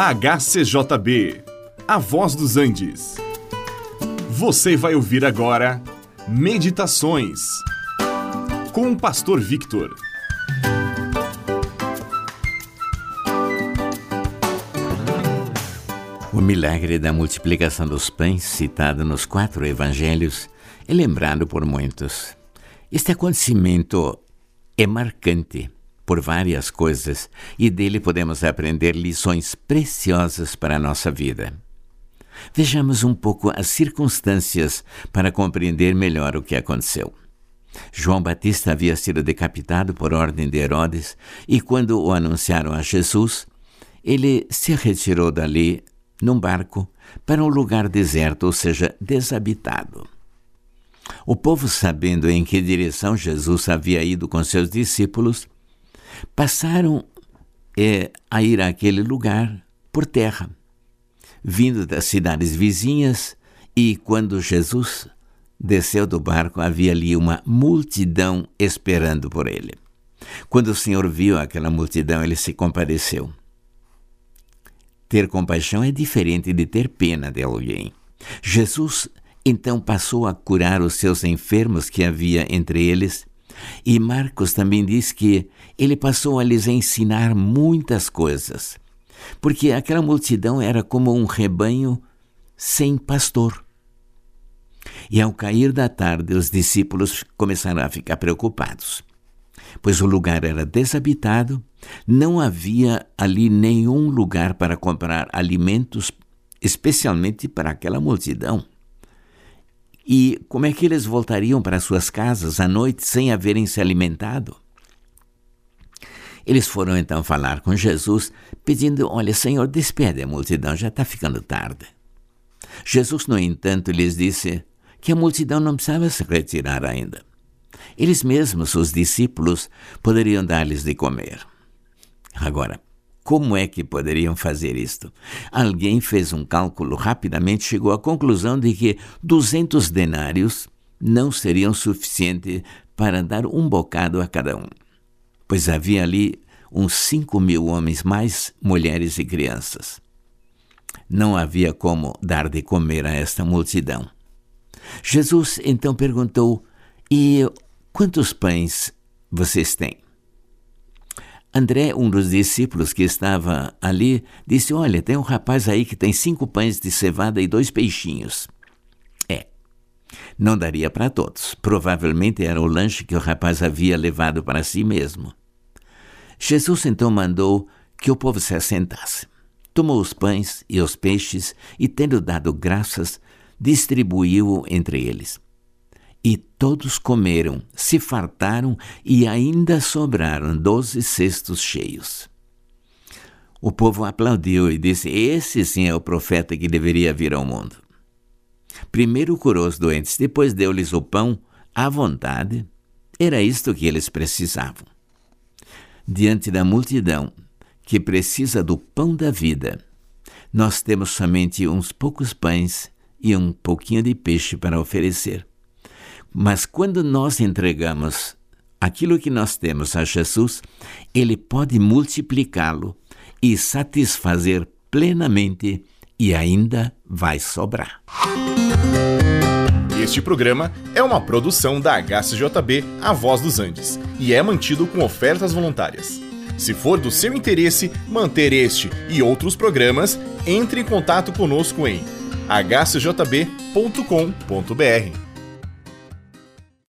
HCJB, A Voz dos Andes. Você vai ouvir agora Meditações com o Pastor Victor. O milagre da multiplicação dos pães, citado nos quatro evangelhos, é lembrado por muitos. Este acontecimento é marcante por várias coisas e dele podemos aprender lições preciosas para a nossa vida. Vejamos um pouco as circunstâncias para compreender melhor o que aconteceu. João Batista havia sido decapitado por ordem de Herodes e, quando o anunciaram a Jesus, ele se retirou dali num barco para um lugar deserto, ou seja, desabitado. O povo, sabendo em que direção Jesus havia ido com seus discípulos, passaram é, a ir àquele lugar por terra, vindo das cidades vizinhas, e quando Jesus desceu do barco, havia ali uma multidão esperando por ele. Quando o Senhor viu aquela multidão, ele se compadeceu. Ter compaixão é diferente de ter pena de alguém. Jesus então passou a curar os seus enfermos que havia entre eles e Marcos também diz que ele passou a lhes ensinar muitas coisas, porque aquela multidão era como um rebanho sem pastor. E ao cair da tarde, os discípulos começaram a ficar preocupados, pois o lugar era desabitado, não havia ali nenhum lugar para comprar alimentos, especialmente para aquela multidão. E como é que eles voltariam para suas casas à noite sem haverem se alimentado? Eles foram então falar com Jesus, pedindo: Olha, Senhor, despede a multidão, já está ficando tarde. Jesus, no entanto, lhes disse que a multidão não precisava se retirar ainda. Eles mesmos, os discípulos, poderiam dar-lhes de comer. Agora, como é que poderiam fazer isto? Alguém fez um cálculo rapidamente, chegou à conclusão de que 200 denários não seriam suficientes para dar um bocado a cada um, pois havia ali uns 5 mil homens, mais mulheres e crianças. Não havia como dar de comer a esta multidão. Jesus então perguntou: E quantos pães vocês têm? André, um dos discípulos que estava ali, disse: Olha, tem um rapaz aí que tem cinco pães de cevada e dois peixinhos. É, não daria para todos. Provavelmente era o lanche que o rapaz havia levado para si mesmo. Jesus então mandou que o povo se assentasse. Tomou os pães e os peixes e, tendo dado graças, distribuiu entre eles. E todos comeram, se fartaram e ainda sobraram doze cestos cheios. O povo aplaudiu e disse: Esse sim é o profeta que deveria vir ao mundo. Primeiro curou os doentes, depois deu-lhes o pão à vontade. Era isto que eles precisavam. Diante da multidão que precisa do pão da vida, nós temos somente uns poucos pães e um pouquinho de peixe para oferecer. Mas quando nós entregamos aquilo que nós temos a Jesus, ele pode multiplicá-lo e satisfazer plenamente e ainda vai sobrar. Este programa é uma produção da HCJB A Voz dos Andes e é mantido com ofertas voluntárias. Se for do seu interesse manter este e outros programas, entre em contato conosco em hcjb.com.br.